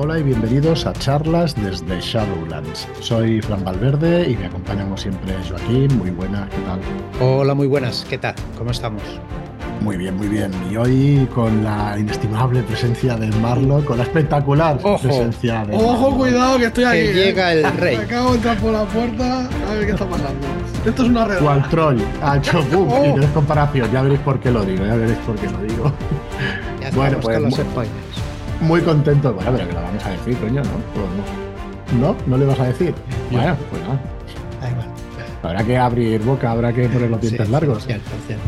Hola y bienvenidos a charlas desde Shadowlands. Soy Fran Valverde y me acompaña como siempre Joaquín. Muy buenas, ¿qué tal? Hola, muy buenas, ¿qué tal? ¿Cómo estamos? Muy bien, muy bien. Y hoy con la inestimable presencia de Marlo, con la espectacular Ojo. presencia de Ojo, Marlo. cuidado, que estoy Que aquí. ¿eh? llega el rey. Me acabo de entrar por la puerta. A ver qué está pasando. Esto es una red. Cual troll ha hecho boom. Oh. Y no es comparación, ya veréis por qué lo digo, ya veréis por qué lo digo. Ya Bueno, pues, con los spoilers. Muy contento. Bueno, pero que lo vamos a decir, coño, ¿no? Pues no. ¿No? ¿No le vas a decir? Bueno, pues. Da igual. Habrá que abrir boca, habrá que poner los dientes Sí, largos. cierto, cierto.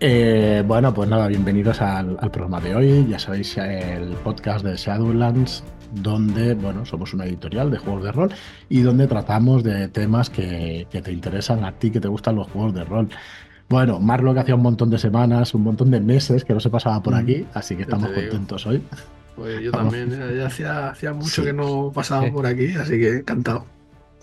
Eh, bueno, pues nada, bienvenidos al, al programa de hoy. Ya sabéis, el podcast de Shadowlands, donde, bueno, somos una editorial de juegos de rol y donde tratamos de temas que, que te interesan a ti, que te gustan los juegos de rol. Bueno, Marlo que hacía un montón de semanas, un montón de meses que no se pasaba por Mm, aquí, así que estamos contentos hoy. Pues yo Vamos. también. Ya, ya hacía, hacía mucho Sí. que no pasaba Sí. por aquí, así que encantado.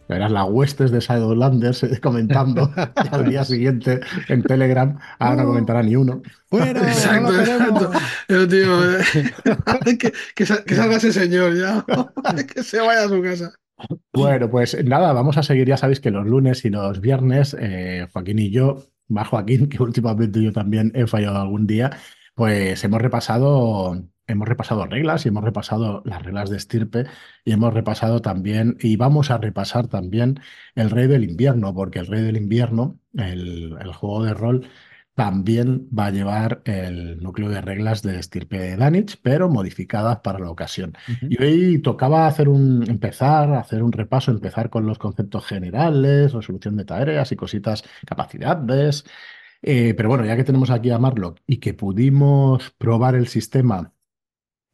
Verás las huestes de Shadowlanders eh, comentando al día siguiente en Telegram. Ahora no Oh. comentará ni uno. Bueno, Exacto, no exacto. Pero, tío, eh, que, que salga ese señor ya. que se vaya a su casa. Bueno, pues nada, vamos a seguir. Ya sabéis que los lunes y los viernes, eh, Joaquín y yo, más Joaquín, que últimamente yo también he fallado algún día, pues hemos repasado, hemos repasado reglas y hemos repasado las reglas de estirpe y hemos repasado también, y vamos a repasar también el Rey del Invierno, porque el Rey del Invierno, el, el juego de rol, también va a llevar el núcleo de reglas de estirpe de Danich, pero modificadas para la ocasión. Y hoy tocaba hacer un, empezar, hacer un repaso, empezar con los conceptos generales, resolución de tareas y cositas, capacidades. Eh, pero bueno, ya que tenemos aquí a Marlock y que pudimos probar el sistema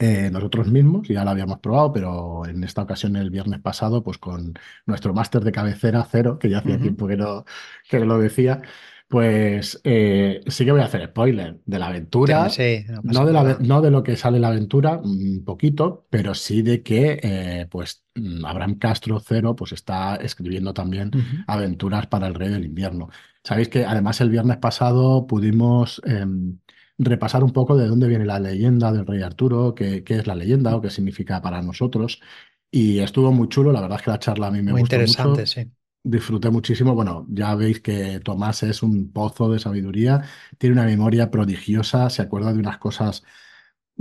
eh, nosotros mismos, ya lo habíamos probado, pero en esta ocasión el viernes pasado, pues con nuestro máster de cabecera cero, que ya hacía tiempo que no, que no lo decía, pues eh, sí que voy a hacer spoiler de la aventura. Sí, no de, la, nada. no de lo que sale la aventura, un poquito, pero sí de que eh, pues mm, Abraham Castro Cero pues está escribiendo también aventuras para el Rey del Invierno. Sabéis que además el viernes pasado pudimos em, repasar un poco de dónde viene la leyenda del Rey Arturo, qué, qué es la leyenda o qué significa para nosotros. Y estuvo muy chulo, la verdad es que la charla a mí me Muy gustó interesante, mucho. sí. Disfruté muchísimo. Bueno, ya veis que Tomás es un pozo de sabiduría, tiene una memoria prodigiosa, se acuerda de unas cosas,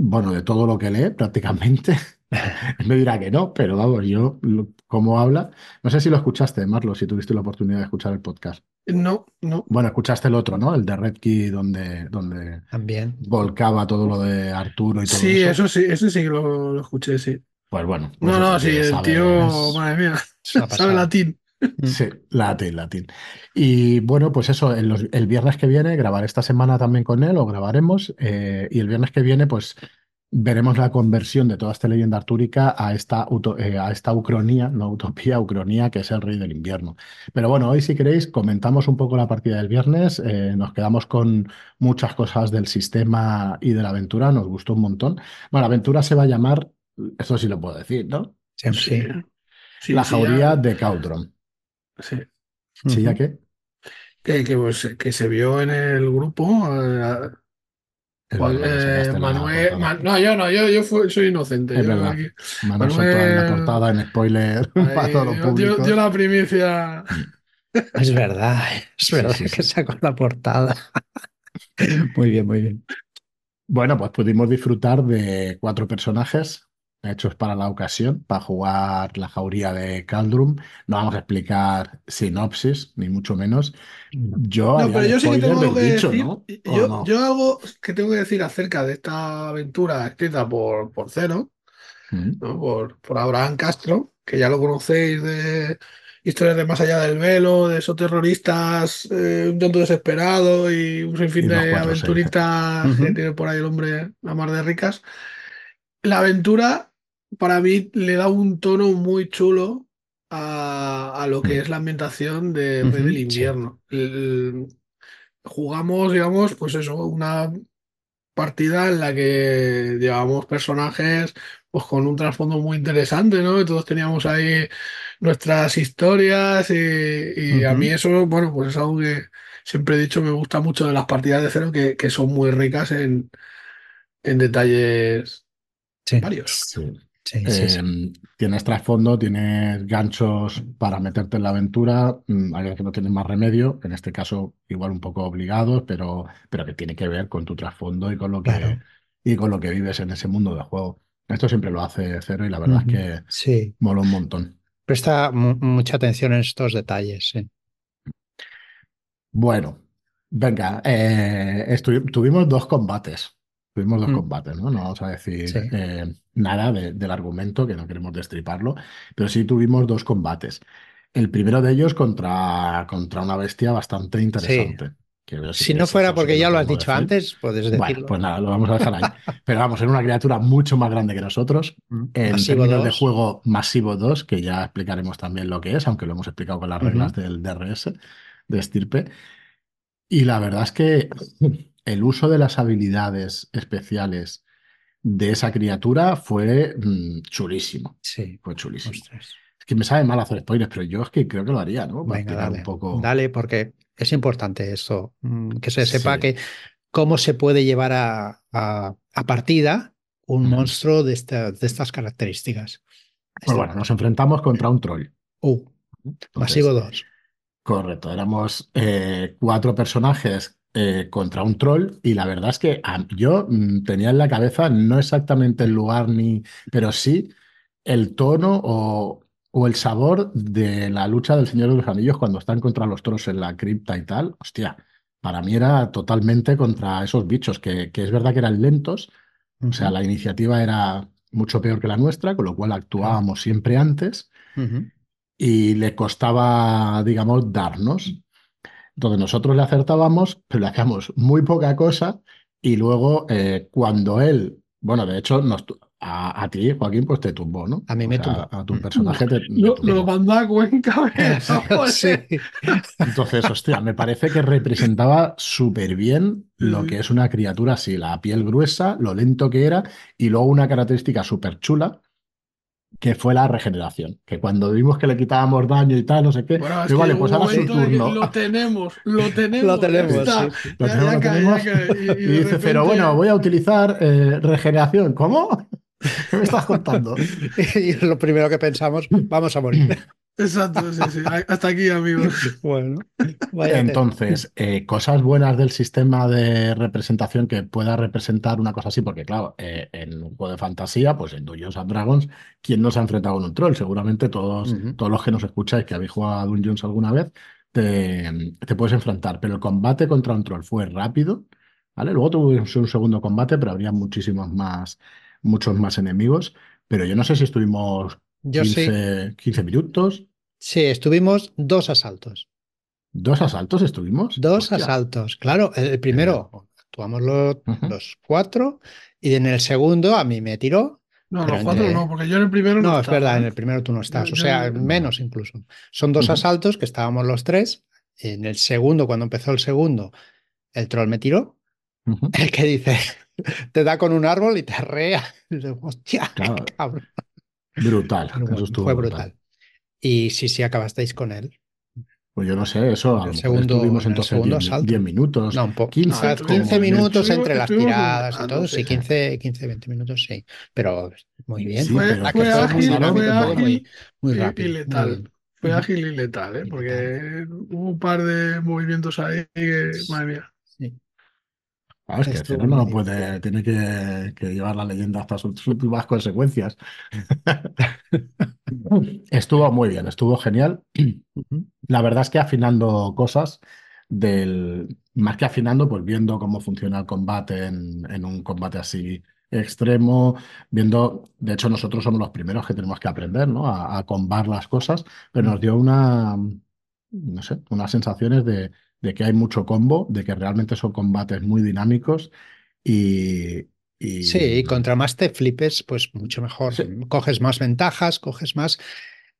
bueno, de todo lo que lee prácticamente. Me dirá que no, pero vamos, yo, lo- cómo habla. No sé si lo escuchaste, Marlo, si tuviste la oportunidad de escuchar el podcast. No, no. Bueno, escuchaste el otro, ¿no? El de Red Key, donde, donde También. volcaba todo lo de Arturo y todo Sí, eso. eso sí, eso sí que lo, lo escuché, sí. Pues bueno. pues No, no, sí, el tío, madre mía, sabe latín. Sí, latín, latín. Y bueno, pues eso, los- el viernes que viene, grabaré esta semana también con él, o grabaremos, eh, y el viernes que viene, pues veremos la conversión de toda esta leyenda artúrica a esta, uto- eh, a esta ucronía, no utopía, ucronía, que es el rey del invierno. Pero bueno, hoy si queréis, comentamos un poco la partida del viernes, eh, nos quedamos con muchas cosas del sistema y de la aventura, nos gustó un montón. Bueno, la aventura se va a llamar, eso sí lo puedo decir, ¿no? Sí, sí. Sí, la sí, jauría ya- de Caudron. Sí. ¿Sí, ya qué? Que, que, pues, que se vio en el grupo. eh, Manuel. Man- no, yo no, yo, yo fui- soy inocente. Es yo verdad. aquí- Manuel soltó ahí la Manuel- portada en spoiler para todos los públicos. dio la primicia. Es verdad, es verdad sí, que sacó la portada. Muy bien, muy bien. Bueno, pues pudimos disfrutar de cuatro personajes hechos para la ocasión, para jugar la jauría de Caldrum. No vamos a explicar sinopsis, ni mucho menos. Yo No, pero yo sí que tengo que dicho, decir. ¿no? ¿O Yo, no? yo algo que tengo que decir acerca de esta aventura escrita por, por Cero, Mm. ¿no? Por, por Abraham Castro, que ya lo conocéis de historias de más allá del velo, de esos terroristas eh, un tanto desesperados y un sinfín Y de aventuritas que tiene por ahí el hombre a mar de ricas. La aventura, para mí, le da un tono muy chulo a, a lo que Mm. es la ambientación de Rey Ujú, del sí. Invierno. El- jugamos, digamos, pues eso, una partida en la que llevábamos personajes pues con un trasfondo muy interesante, ¿no? Todos teníamos ahí nuestras historias y, y a mí eso, bueno, pues es algo que siempre he dicho, me gusta mucho de las partidas de cero, que, que son muy ricas en, en detalles Sí. varios. Sí. Sí, sí, sí. Eh, tienes trasfondo, tienes ganchos para meterte en la aventura. mm, Hay veces que no tienes más remedio, en este caso igual un poco obligados, pero, pero que tiene que ver con tu trasfondo y con lo que, Claro. y con lo que vives en ese mundo de juego. Esto siempre lo hace Cero y la verdad es que Sí, mola un montón. presta mu- mucha atención en estos detalles. Bueno, venga, eh, tuvimos dos combates. Tuvimos dos Mm. combates, ¿no? No vamos a decir Sí. eh, nada de- del argumento, que no queremos destriparlo, pero sí tuvimos dos combates. El primero de ellos contra, contra una bestia bastante interesante. que Si no fuera porque que ya lo has dicho decir. antes, puedes Bueno, decirlo. pues nada, lo vamos a dejar ahí. Pero vamos, era una criatura mucho más grande que nosotros. Mm. En Masivo términos de 2. juego masivo 2, que ya explicaremos también lo que es, aunque lo hemos explicado con las reglas del DRS, de estirpe. Y la verdad es que el uso de las habilidades especiales de esa criatura fue mm, chulísimo. Sí, Fue chulísimo. ostras. Es que me sabe mal hacer spoilers, pero yo es que creo que lo haría, ¿no? Para Venga, dale. un poco. Dale, porque es importante esto, mm, que se sepa Sí. que cómo se puede llevar a, a- a partida un monstruo de, esta- de estas características. Pues bueno, nos enfrentamos contra un troll. Uh, Entonces, masivo 2. Correcto, éramos eh, cuatro personajes eh, contra un troll y la verdad es que a- yo mm, tenía en la cabeza no exactamente el lugar ni, pero sí el tono o, o el sabor de la lucha del Señor de los Anillos cuando están contra los trolls en la cripta y tal. Hostia, para mí era totalmente contra esos bichos, que, que es verdad que eran lentos, o sea, la iniciativa era mucho peor que la nuestra, con lo cual actuábamos siempre antes y le costaba, digamos, darnos. Entonces nosotros le acertábamos, pero le hacíamos muy poca cosa y luego eh, cuando él, bueno, de hecho, nos a, a ti, Joaquín, pues te tumbó, ¿no? A mí O me sea, tumbó. A tu personaje te, te Lo, mandó a Cuenca. Sí. Entonces, hostia, me parece que representaba súper bien lo que es una criatura así, la piel gruesa, lo lento que era y luego una característica súper chula que fue la regeneración, que cuando vimos que le quitábamos daño y tal, no sé qué, Bueno, es digo, que vale, pues ahora su turno. Lo tenemos, lo tenemos. Lo tenemos, ya está. sí. Lo Ya- tenemos, ya lo cae, tenemos. ya cae. Y, y dice, pero bueno, voy a utilizar eh, regeneración. ¿Cómo? ¿Qué me estás contando? Y lo primero que pensamos, vamos a morir. Exacto, sí, sí. Hasta aquí, amigos. Bueno, vaya. Entonces, eh, cosas buenas del sistema de representación que pueda representar una cosa así, porque claro, eh, en un juego de fantasía, pues en Dungeons and Dragons, ¿quién no se ha enfrentado con un troll? Seguramente todos, todos los que nos escucháis que habéis jugado a Dungeons alguna vez, te, te puedes enfrentar. Pero el combate contra un troll fue rápido, ¿vale? Luego tuvimos un segundo combate, pero habría muchísimos más, muchos más enemigos. Pero yo no sé si estuvimos Yo sí. 15, 15 minutos. Sí, estuvimos dos asaltos. ¿Dos asaltos estuvimos? Dos Hostia. asaltos. Claro, el primero actuamos los, cuatro y en el segundo a mí me tiró. No, los cuatro no, porque yo en el primero no, No, es verdad, ¿eh? en el primero tú no estás, Yo- o sea, yo- menos incluso. Son dos asaltos que estábamos los tres. En el segundo, cuando empezó el segundo, el troll me tiró. El que dice, te da con un árbol y te arrea. Y digo, Hostia, Claro. cabrón. Brutal. Eso fue brutal. Y sí, sí, acabasteis con él. Pues yo no sé, eso a El segundo- estuvimos entonces segundo 10, asalto. 10 minutos. No, un poco. 15 Ah, como 15 en el- minutos Estuvimos- entre las tiradas y todo. sí, Sí, sí. 15, 15, 20 minutos, sí. Pero muy bien. Sí, Fue, pero La fue que fue muy ágil, dinámico, fue todo muy, ágil muy y- rápido. y muy letal. bien. Fue ágil y letal, ¿eh? Porque hubo un par de movimientos ahí que, madre mía. Claro, es que Estuvo Cero no puede, tiene que, que llevar la leyenda hasta sus últimas consecuencias. Estuvo muy bien, estuvo genial. La verdad es que afinando cosas del, más que afinando, pues viendo cómo funciona el combate en, en un combate así extremo, viendo, de hecho nosotros somos los primeros que tenemos que aprender, ¿no? A, a combar las cosas, pero nos dio una, no sé, unas sensaciones de, de que hay mucho combo, de que realmente son combates muy dinámicos y, y- Sí, y contra más te flipes, pues mucho mejor. Sí. Coges más ventajas, coges más,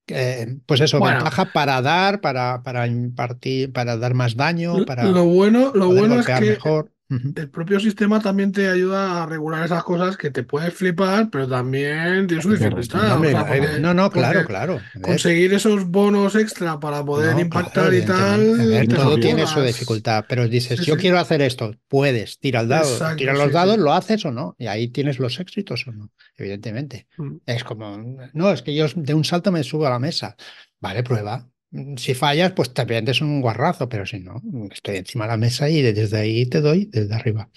eh, pues eso, Bueno. ventaja para dar, para, para impartir, para dar más daño, para Lo bueno, lo bueno es golpear que mejor. El propio sistema también te ayuda a regular esas cosas que te puedes flipar, pero también tiene su dificultad. sea, no, porque- no, no, claro, claro. Conseguir esos bonos extra para poder no, impactar claro, y tal. ver, todo tiene su dificultad, pero dices, Sí, yo sí. quiero hacer esto, puedes, tira el dado, Exacto, tira los sí, dados, lo haces o no, y ahí tienes los éxitos o no, evidentemente. Mm. Es como, no, es que yo de un salto me subo a la mesa. Vale, prueba. Si fallas, pues te vendes un guarrazo, pero si no, estoy encima de la mesa y desde ahí te doy desde arriba.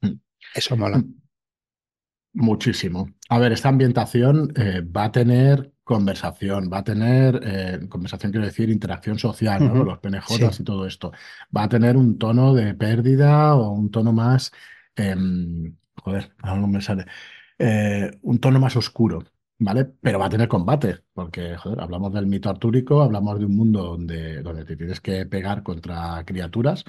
Mm. Eso mola. Muchísimo. A ver, esta ambientación eh, va a tener conversación, va a tener, eh, conversación quiero decir, interacción social, ¿no? Los PNJs Sí. y todo esto. Va a tener un tono de pérdida o un tono más, em, joder, ahora no me sale, eh, un tono más oscuro, ¿vale? Pero va a tener combate, porque, joder, hablamos del mito artúrico, hablamos de un mundo donde, donde te tienes que pegar contra criaturas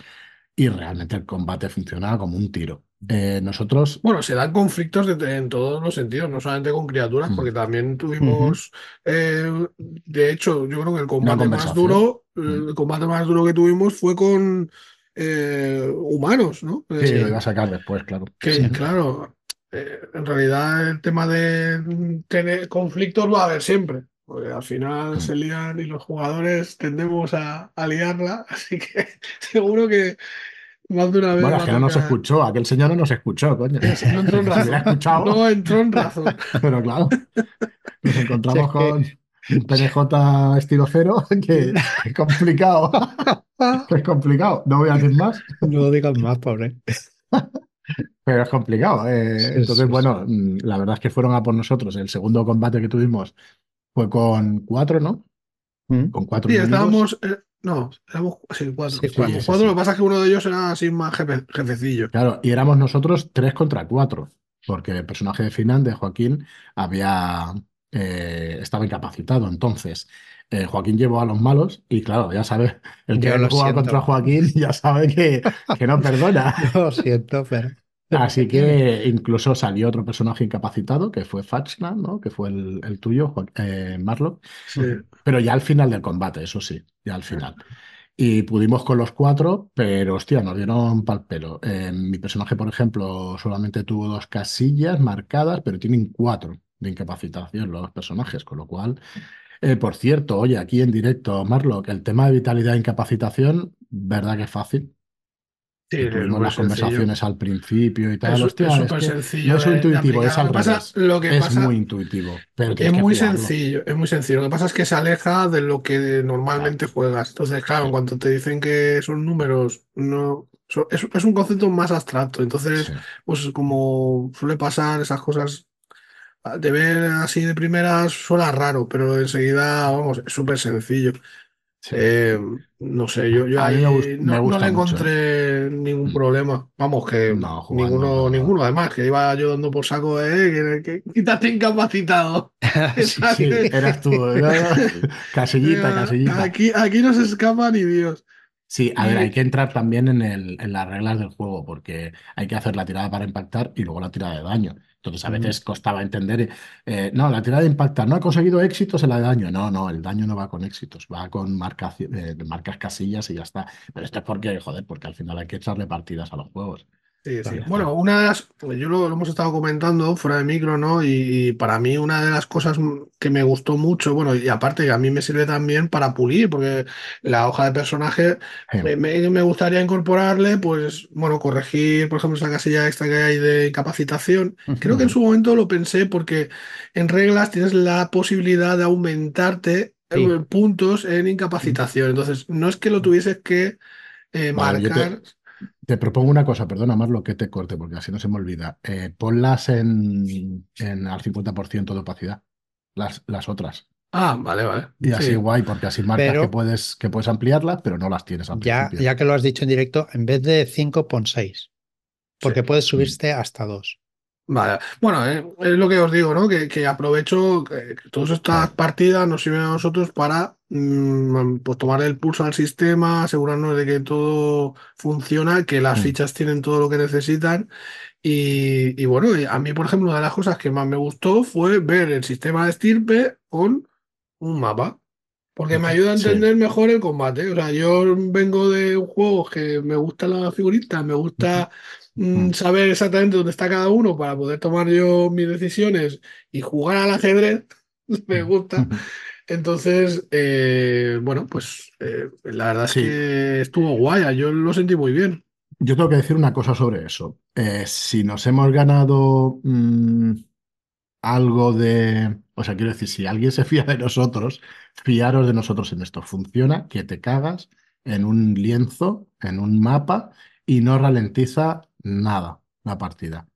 y realmente el combate funciona como un tiro. Eh, nosotros... Bueno, se dan conflictos de- en todos los sentidos, no solamente con criaturas, Mm. porque también tuvimos, eh, de hecho, yo creo que el combate más duro, Mm. el combate más duro que tuvimos fue con eh, humanos, ¿no? Sí, Eh, lo iba a sacar después, claro. que, Sí. claro, eh, en realidad el tema de tener conflictos va a haber siempre, porque al final se lían y los jugadores tendemos a, a liarla, así que seguro que más de una vez Bueno, es que no nos escuchó, aquel señor no nos escuchó, coño. No entró en razón. No entró en razón. pero claro, nos encontramos es que- con un PNJ estilo cero que es complicado. es complicado. No voy a decir más, No digas más, pobre. Pero es complicado. eh. Sí, Entonces, sí, bueno, mm, la verdad es que fueron a por nosotros. El segundo combate que tuvimos fue con cuatro, ¿no? Mm. Con cuatro Sí, estábamos. eh, no, éramos sí, cuatro. Sí, cuatro. Cuatro, sí. lo que pasa es que uno de ellos era así más jefe- jefecillo. Claro, y éramos nosotros tres contra cuatro, porque el personaje de final de Joaquín había eh, estaba incapacitado. Entonces, eh, Joaquín llevó a los malos, y claro, ya sabes, el que jugado siento. contra Joaquín ya sabe que, que no perdona. Lo siento, pero. Así que incluso salió otro personaje incapacitado, que fue Fatchland, ¿no? Que fue el, el tuyo, eh, Marlock. Sí. Pero ya al final del combate, eso sí, ya al final. Y pudimos con los cuatro, pero hostia, nos dieron pal pelo. Eh, mi personaje, por ejemplo, solamente tuvo dos casillas marcadas, pero tienen cuatro de incapacitación los personajes, con lo cual, eh, por cierto, oye, aquí en directo, Marlock, el tema de vitalidad e incapacitación, ¿verdad que es fácil? Sí, tuvimos muy las sencillo. conversaciones al principio y tal. Es- hostia, es es súper sencillo no es intuitivo, es al Lo que pasa- revés. lo que Es pasa- muy intuitivo, pero Es muy sencillo, es muy sencillo. Lo que pasa es que se aleja de lo que normalmente juegas. Entonces, claro, Sí. cuando te dicen que son números, no, es, es un concepto más abstracto. Entonces, Sí. pues como suele pasar esas cosas, de ver así de primeras suena raro, pero enseguida, vamos, es súper sencillo. Sí. Eh, no sé, yo, yo A mí ahí me no, no gusta le mucho, encontré ningún problema. Vamos, que No, jugando, ninguno, no. ninguno además, que iba yo dando por saco, eh, que, quítate incapacitado. Sí, Sí, eras tú. ¿no? Casillita, casillita. Aquí, aquí no se escapa ni Dios. Sí, a ver, hay que entrar también en, el, en las reglas del juego, porque hay que hacer la tirada para impactar y luego la tirada de daño. Entonces, a veces costaba entender, eh, no, la tirada de impactar, no ha conseguido éxitos en la de daño. No, no, el daño no va con éxitos, va con marcas, eh, marcas casillas y ya está. Pero esto es porque, joder, porque al final hay que echarle partidas a los juegos. Sí, sí. Bueno, una de las, yo lo, lo hemos estado comentando fuera de micro, ¿no? Y, para mí una de las cosas que me gustó mucho, bueno, y aparte que a mí me sirve también para pulir, porque la hoja de personaje me, gustaría incorporarle, pues, bueno, corregir, por ejemplo, esa casilla extra que hay de incapacitación. Creo que en su momento lo pensé porque en reglas tienes la posibilidad de aumentarte Sí. eh, puntos en incapacitación. Entonces, no es que lo tuvieses que eh, Vale, yo te- marcar. Te propongo una cosa, perdona más lo que te corte, porque así no se me olvida. Eh, ponlas en, en al 50% de opacidad, las, las otras. Ah, vale, vale. Y así Sí. guay, porque así marcas Pero- que puedes, que puedes ampliarlas, pero no las tienes al Ya, ya que lo has dicho en directo, en vez de 5, pon 6. Porque Sí. puedes subirte hasta 2. Vale. Bueno, eh, es lo que os digo, ¿no? Que, que aprovecho que, todas estas partidas nos sirven a nosotros para mm, pues tomar el pulso al sistema, asegurarnos de que todo funciona, que las Mm. fichas tienen todo lo que necesitan. Y, y bueno, a mí, por ejemplo, una de las cosas que más me gustó fue ver el sistema de estirpe con un mapa. Porque me ayuda a Sí. entender mejor el combate. O sea, yo vengo de un juego que me gusta la figurita, me gusta mm, Mm. saber exactamente dónde está cada uno para poder tomar yo mis decisiones y jugar al ajedrez. Me gusta. Entonces, eh, bueno, pues eh, la verdad es Sí. que estuvo guay. Yo lo sentí muy bien. Yo tengo que decir una cosa sobre eso. Eh, si nos hemos ganado mm, algo de... O sea, quiero decir, si alguien se fía de nosotros, fiaros de nosotros en esto. Funciona que te cagas en un lienzo, en un mapa, y no ralentiza nada la partida.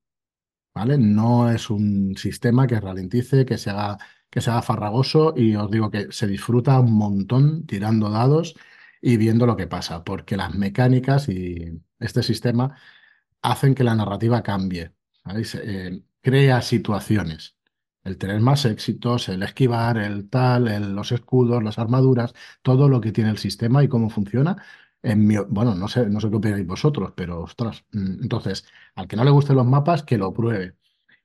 ¿Vale? No es un sistema que ralentice, que se haga, que se haga farragoso y os digo que se disfruta un montón tirando dados y viendo lo que pasa, porque las mecánicas y este sistema hacen que la narrativa cambie. Eh, crea situaciones. El tener más éxitos, el esquivar, el tal, el- los escudos, las armaduras, todo lo que tiene el sistema y cómo funciona. En mi- bueno, no sé, no sé qué opináis vosotros, pero ostras. mm, Entonces, al que no le gusten los mapas, que lo pruebe.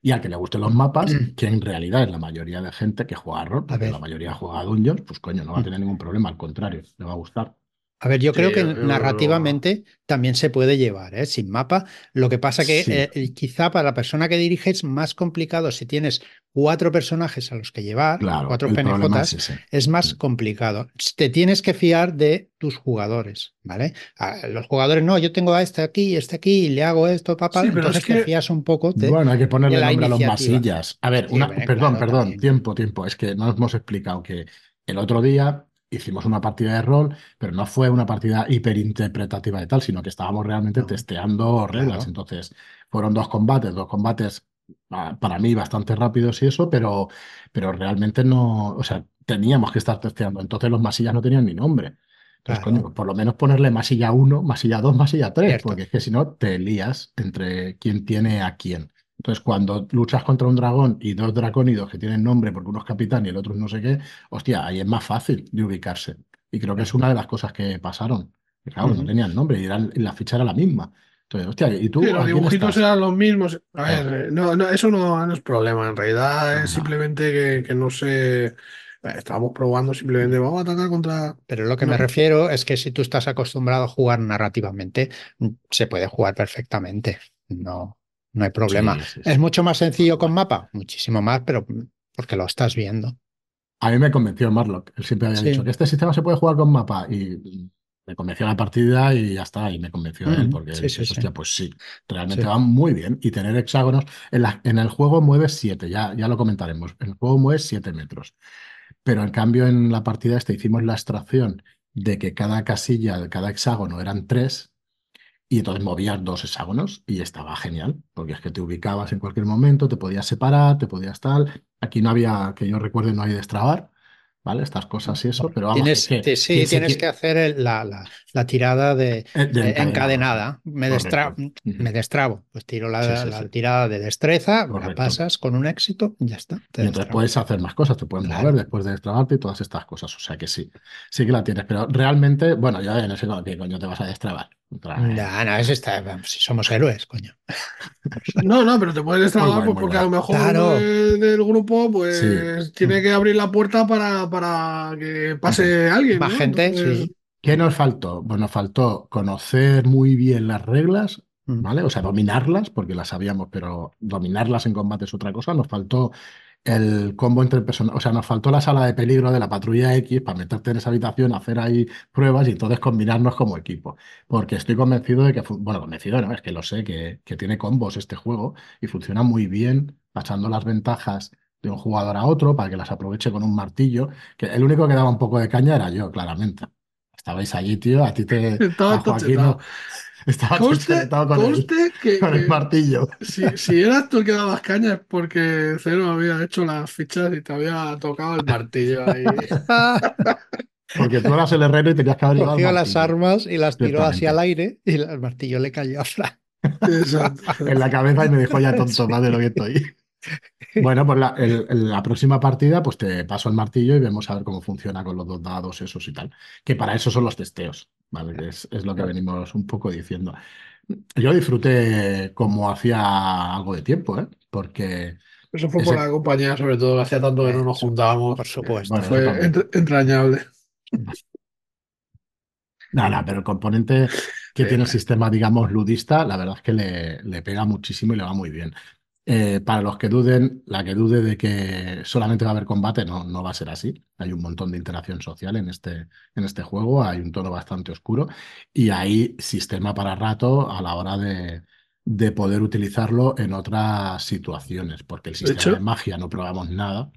Y al que le gusten los mapas, que en realidad es la mayoría de gente que juega a rol, porque la mayoría juega a Dungeons, pues coño, no va a Mm. tener ningún problema, al contrario, le va a gustar. A ver, yo creo Sí, que yo- yo- narrativamente también se puede llevar, ¿eh? Sin mapa. Lo que pasa que Sí. eh, quizá para la persona que dirige es más complicado si tienes cuatro personajes a los que llevar, Claro, cuatro penejotas, es más Mm. complicado. Te tienes que fiar de tus jugadores, ¿vale? A los jugadores, no, yo tengo a este aquí, este aquí, y le hago esto, papá. Sí, Entonces es que- te fías un poco de... Bueno, hay que ponerle nombre a los masillas. A ver, Sí, una, bueno, perdón, claro, perdón, también. tiempo, tiempo. Es que no hemos explicado que el otro día hicimos una partida de rol, pero no fue una partida hiperinterpretativa de tal, sino que estábamos realmente No, testeando reglas. claro. Entonces, fueron dos combates, dos combates ah, para mí bastante rápidos y eso, pero, pero realmente no, o sea, teníamos que estar testeando. Entonces los masillas no tenían ni nombre. Entonces, Claro. coño, por lo menos ponerle masilla 1, masilla 2, masilla 3, Cierto. porque es que si no te lías entre quién tiene a quién. Entonces, cuando luchas contra un dragón y dos dracónidos que tienen nombre porque uno es capitán y el otro es no sé qué, hostia, ahí es más fácil de ubicarse. Y creo que es una de las cosas que pasaron. Claro, no tenían nombre y, eran- y la ficha era la misma. Entonces, hostia, ¿y tú Sí, los dibujitos estás? eran los mismos. A ver, eh, no, no, eso no, no es problema. En realidad No. es simplemente que, que no sé. eh, Estábamos probando simplemente, vamos a atacar contra. Pero lo que me refiero es que si tú estás acostumbrado a jugar narrativamente, mm, se puede jugar perfectamente. No, no hay problema. Sí, sí, sí. ¿Es mucho más sencillo con mapa? Muchísimo más, pero porque lo estás viendo. A mí me convenció Marlock. Él siempre había Sí. dicho que este sistema se puede jugar con mapa y me convenció la partida y ya está. Y me convenció él porque sí, sí, pues sí, realmente Sí. va muy bien. Y tener hexágonos. En, la- en el juego mueves 7, ya, ya lo comentaremos. En el juego mueves 7 metros. Pero en cambio en la partida esta hicimos la abstracción de que cada casilla de cada hexágono eran 3 y entonces movías dos hexágonos y estaba genial, porque es que te ubicabas en cualquier momento, te podías separar, te podías tal. Aquí no había, que yo recuerde, no hay destrabar, ¿vale? Estas cosas y eso, pero vamos, Tienes, que, sí, tienes que hacer el- la, la- la tirada de, eh, de encadenado, encadenada. Me, destra- me destrabo. Pues tiro la, Sí, sí, la sí. tirada de destreza, la pasas con un éxito y ya está. Y entonces puedes hacer más cosas, te puedes Claro. mover después de destrabarte y todas estas cosas. O sea que sí, sí que la tienes, pero realmente, bueno, ya no sé qué coño te vas a destrabar. No, no, está, vamos, si somos héroes, coño. No, no, pero te puedes destrabar pues, porque a lo mejor Claro. uno de- del grupo pues Sí. tiene Mm. que abrir la puerta para, para que pase alguien. Más ¿no? gente, Entonces, sí. ¿Qué nos faltó? Pues nos faltó conocer muy bien las reglas, Mm. ¿vale? O sea, dominarlas, porque las sabíamos, pero dominarlas en combate es otra cosa. Nos faltó el combo entre personas, o sea, nos faltó la sala de peligro de la patrulla X para meterte en esa habitación, hacer ahí pruebas y entonces combinarnos como equipo. Porque estoy convencido de que, bueno, convencido no, es que lo sé, que, que tiene combos este juego y funciona muy bien pasando las ventajas de un jugador a otro para que las aproveche con un martillo, que el único que daba un poco de caña era yo, claramente. Estabais allí, tío, a ti te... Estaba a Joaquín no- Estaba Conste, conectado con el, que, con el que martillo. si, si eras tú el que dabas caña es porque Cero había hecho las fichas y te había tocado el martillo ahí. Porque tú eras el herrero y tenías que haber llevado el Cogió las armas y las tiró hacia el aire y el martillo le cayó a Fran. Exacto. en la cabeza y me dijo ya tonto más de lo que estoy. Bueno, pues la, el- el- la próxima partida, pues te paso el martillo y vemos a ver cómo funciona con los dos dados, esos y tal. Que para eso son los testeos, ¿vale? Que es, es lo que venimos un poco diciendo. Yo disfruté como hacía algo de tiempo, ¿eh? Porque, Eso fue por Ese- la compañía, sobre todo, hacía tanto que no nos juntábamos. Por supuesto. bueno, Fue entrañable. No, no, pero el componente que tiene el sistema, digamos, ludista, la verdad es que le, le pega muchísimo y le va muy bien. Eh, para los que duden, la que dude de que solamente va a haber combate, no, no va a ser así. Hay un montón de interacción social en este, en este juego, hay un tono bastante oscuro y hay sistema para rato a la hora de, de poder utilizarlo en otras situaciones, porque el sistema de, hecho- magia no probamos nada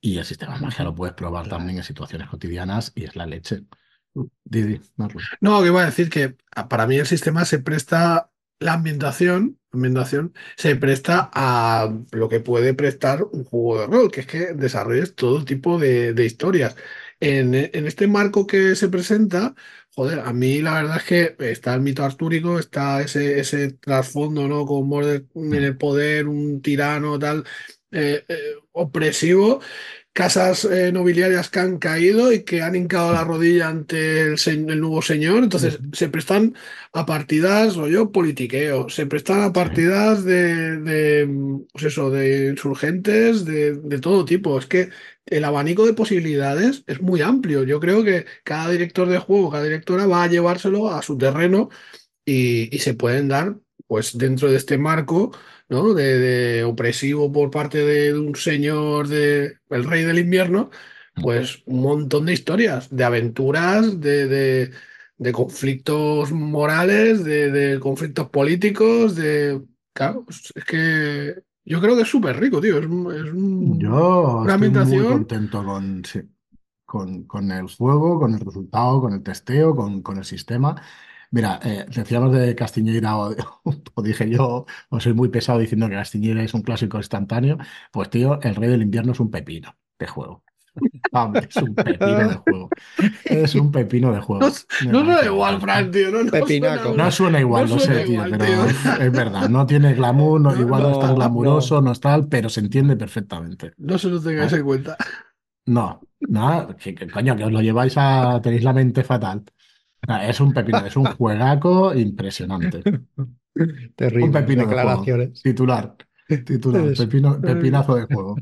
y el sistema de magia lo puedes probar también en situaciones cotidianas y es la leche. Didi, Marlon. No, que iba a decir que ah, para mí el sistema se presta, la ambientación, ambientación se presta a lo que puede prestar un juego de rol, que es que desarrolles todo tipo de, de historias. En, en este marco que se presenta, joder, a mí la verdad es que está el mito artúrico, está ese, ese trasfondo, ¿no? Con Mordor en el poder, un tirano tal, eh, eh, opresivo casas eh, nobiliarias que han caído y que han hincado la rodilla ante el, el nuevo señor. Entonces se prestan a partidas, rollo politiqueo, se prestan a partidas de, de, pues eso, de insurgentes, de, de todo tipo. Es que el abanico de posibilidades es muy amplio. Yo creo que cada director de juego, cada directora va a llevárselo a su terreno y, y se pueden dar, pues dentro de este marco, ¿no? De, de opresivo por parte de un señor, de el rey del invierno, pues un montón de historias, de aventuras, de, de, de conflictos morales, de, de conflictos políticos, de... Claro, es es que yo creo que es súper rico, tío. Es, es un- Yo una estoy muy ambientación. contento con, sí, con, con el juego, con el resultado, con el testeo, con, con el sistema. Mira, eh, decíamos de Castiñeira, o, o dije yo, o soy muy pesado diciendo que Castiñeira es un clásico instantáneo. Pues tío, el Rey del Invierno es un pepino de juego. Es un pepino de juego. Es un pepino de juego. No, no suena igual. Fran, tío. No, no Pepinaco. suena No suena igual, No suena sé, tío, igual, pero tío. es, es verdad, no tiene glamour, no- igual no, es tan no, glamuroso, no es tal, pero se entiende perfectamente. No se lo tengáis ¿Eh? en cuenta. No, nada, que, que coño, que os lo lleváis a. tenéis la mente fatal. Es un pepino, es un juegaco impresionante. Un Terrible. pepino de juego. Titular, titular, pepino, pepinazo de juego.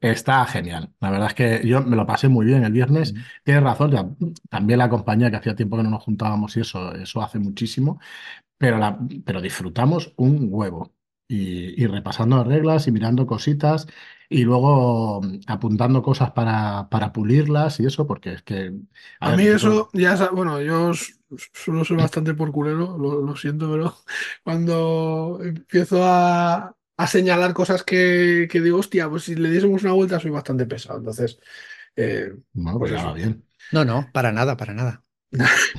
Está genial. La verdad es que yo me lo pasé muy bien el viernes. Tienes razón, ya, también la compañía que hacía tiempo que no nos juntábamos y eso, eso hace muchísimo, pero, la, pero disfrutamos un huevo. Y, y repasando reglas y mirando cositas y luego mm, apuntando cosas para, para pulirlas y eso, porque es que... A ver, mí eso, ya sa- bueno, yo suelo ser bastante por culero, lo, lo siento, pero cuando empiezo a, a señalar cosas que, que digo, hostia, pues si le diésemos una vuelta soy bastante pesado. Entonces, eh, Bueno, pues Pues ya va bien. No, no, para nada, para nada.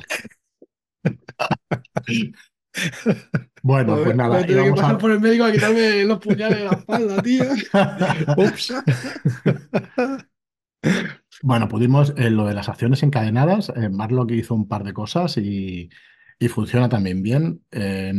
Bueno, pues nada, tener que pasar a... por el médico a quitarme los puñales de la espalda, tío. Ups. Bueno, pudimos, en lo de las acciones encadenadas, eh, Marlock hizo un par de cosas y, y funciona también bien. Eh,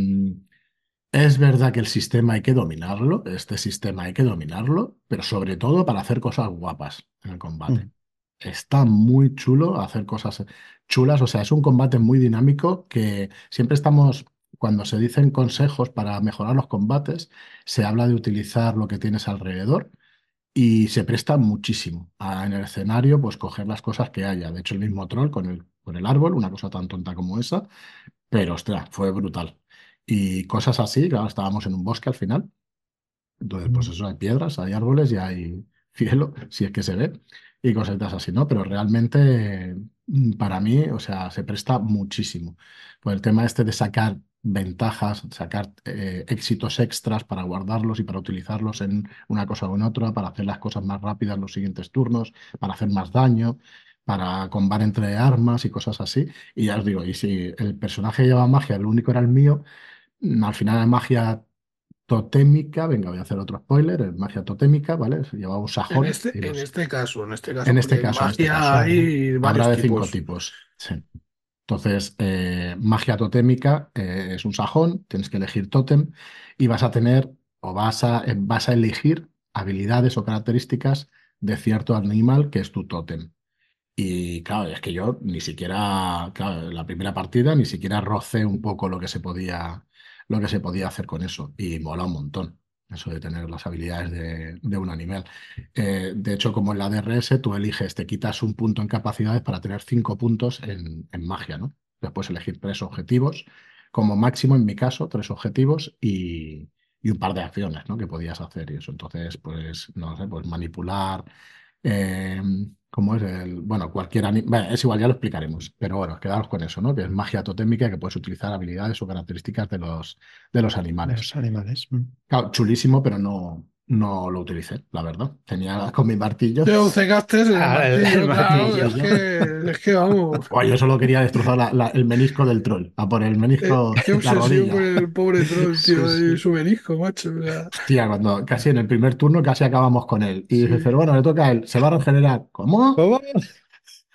es verdad que el sistema hay que dominarlo, este sistema hay que dominarlo, pero sobre todo para hacer cosas guapas en el combate. Mm. Está muy chulo hacer cosas chulas, o sea, es un combate muy dinámico que siempre estamos, cuando se dicen consejos para mejorar los combates, se habla de utilizar lo que tienes alrededor y se presta muchísimo a, en el escenario, pues coger las cosas que haya. De hecho, el mismo troll con el, con el árbol, una cosa tan tonta como esa, pero ostras, fue brutal. Y cosas así, claro, estábamos en un bosque al final. Entonces, pues eso, hay piedras, hay árboles y hay cielo, si es que se ve, y cositas así, ¿no? Pero realmente, mm, para mí, o sea, se presta muchísimo. Pues el tema este de sacar ventajas, sacar eh, éxitos extras para guardarlos y para utilizarlos en una cosa o en otra, para hacer las cosas más rápidas en los siguientes turnos, para hacer más daño, para combar entre armas y cosas así. Y ya os digo, y si el personaje lleva magia, el único era el mío, mm, al final es magia totémica, venga, voy a hacer otro spoiler, es magia totémica, ¿vale? Llevaba un En sajón este, y en este caso, en este caso, en este caso, en este magia caso, hay varios de cinco tipos. tipos. Sí. Entonces, eh, magia totémica es un sajón, tienes que elegir tótem y vas a tener o vas a, eh, vas a elegir habilidades o características de cierto animal que es tu tótem. Y claro, es que yo ni siquiera, claro, la primera partida ni siquiera rocé un poco lo que se podía, lo que se podía hacer con eso. Y mola un montón. Eso de tener las habilidades de, un animal. Eh, de hecho, como en la DRS, tú eliges, te quitas un punto en capacidades para tener cinco puntos en, magia, ¿no? Después elegir tres objetivos, como máximo en mi caso, tres objetivos y, un par de acciones, ¿no? Que podías hacer y eso. Entonces, pues, no sé, pues manipular. Eh, ¿Cómo es el? Bueno, cualquier animal. es igual, ya lo explicaremos. Pero bueno, quedaros con eso, ¿no? Que es magia totémica que puedes utilizar habilidades o características de los, de los animales. Los animales. Mm. Claro, chulísimo, pero no, no lo utilicé, la verdad. Tenía con mi martillo. Te cegaste el, ah, el, martillo. es, que, es, que, vamos. yo solo quería destrozar el menisco del troll. A por el menisco. Eh, qué obsesión por el pobre troll, tío. Y su menisco, macho. Hostia, cuando casi en el primer turno casi acabamos con él. Y dice, pero bueno, le toca a él. Se va a regenerar. ¿Cómo? ¿Cómo?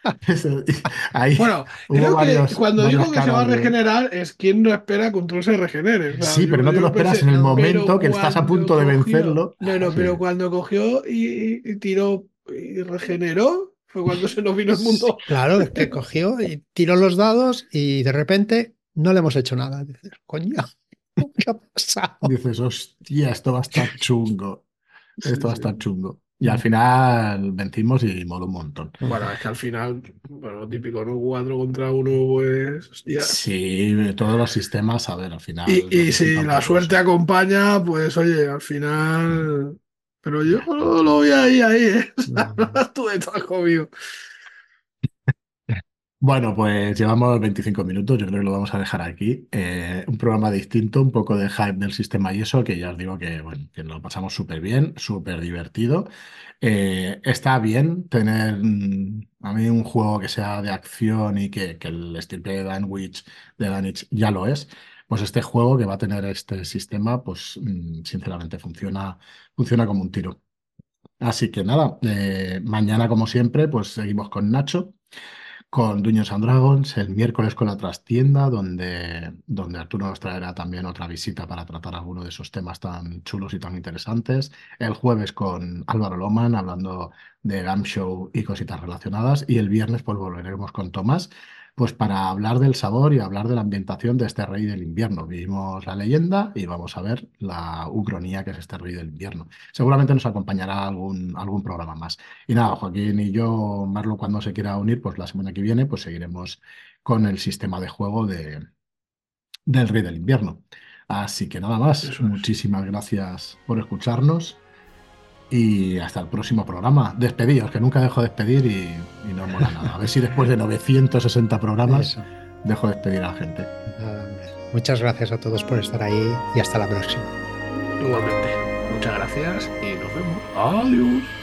bueno, creo que cuando digo que se va a regenerar es quien no espera que un troll se regenere. sí, pero no te lo esperas en el momento que estás a punto de vencerlo. No, no, pero cuando cogió y, tiró y regeneró, fue cuando se nos vino el mundo. Claro, es que cogió y tiró los dados y de repente no le hemos hecho nada. Dices, coño, ¿qué ha pasado? Dices, hostia, esto va a estar chungo. Esto va a estar chungo. Y al final vencimos y moló un montón. Bueno, es que al final, bueno, típico, ¿no? Cuatro contra uno, pues. Hostia. Sí, todos los sistemas, a ver, al final. Y, si la suerte acompaña, pues oye, al final. Pero yo lo, lo vi ahí, ahí, ¿eh? no estuve todo conmigo. Bueno, pues llevamos 25 minutos, yo creo que lo vamos a dejar aquí. Eh, un programa distinto, un poco de hype del sistema y eso, que ya os digo que, bueno, que lo pasamos súper bien, súper divertido. Eh, está bien tener mm, a mí un juego que sea de acción y que, el estilo de Danwich, de Danwich ya lo es. Pues este juego que va a tener este sistema, pues mm, sinceramente funciona, funciona como un tiro. Así que nada, eh, mañana como siempre, pues seguimos con Nacho con Dungeons and Dragons, el miércoles con la trastienda, donde, donde Arturo nos traerá también otra visita para tratar alguno de esos temas tan chulos y tan interesantes. El jueves con Álvaro Loman, hablando de Game Show y cositas relacionadas. Y el viernes, pues volveremos con Tomás pues para hablar del sabor y hablar de la ambientación de este rey del invierno. Vimos la leyenda y vamos a ver la ucronía que es este rey del invierno. Seguramente nos acompañará algún, algún programa más. Y nada, Joaquín y yo, Marlo, cuando se quiera unir, pues la semana que viene, pues seguiremos con el sistema de juego de, del rey del invierno. Así que nada más, muchísimas gracias por escucharnos y hasta el próximo programa. Despedidos, que nunca dejo de despedir y, no mola nada. A ver si después de 960 programas dejo de despedir a la gente. Muchas gracias a todos por estar ahí y hasta la próxima. Igualmente. Muchas gracias y nos vemos. Adiós.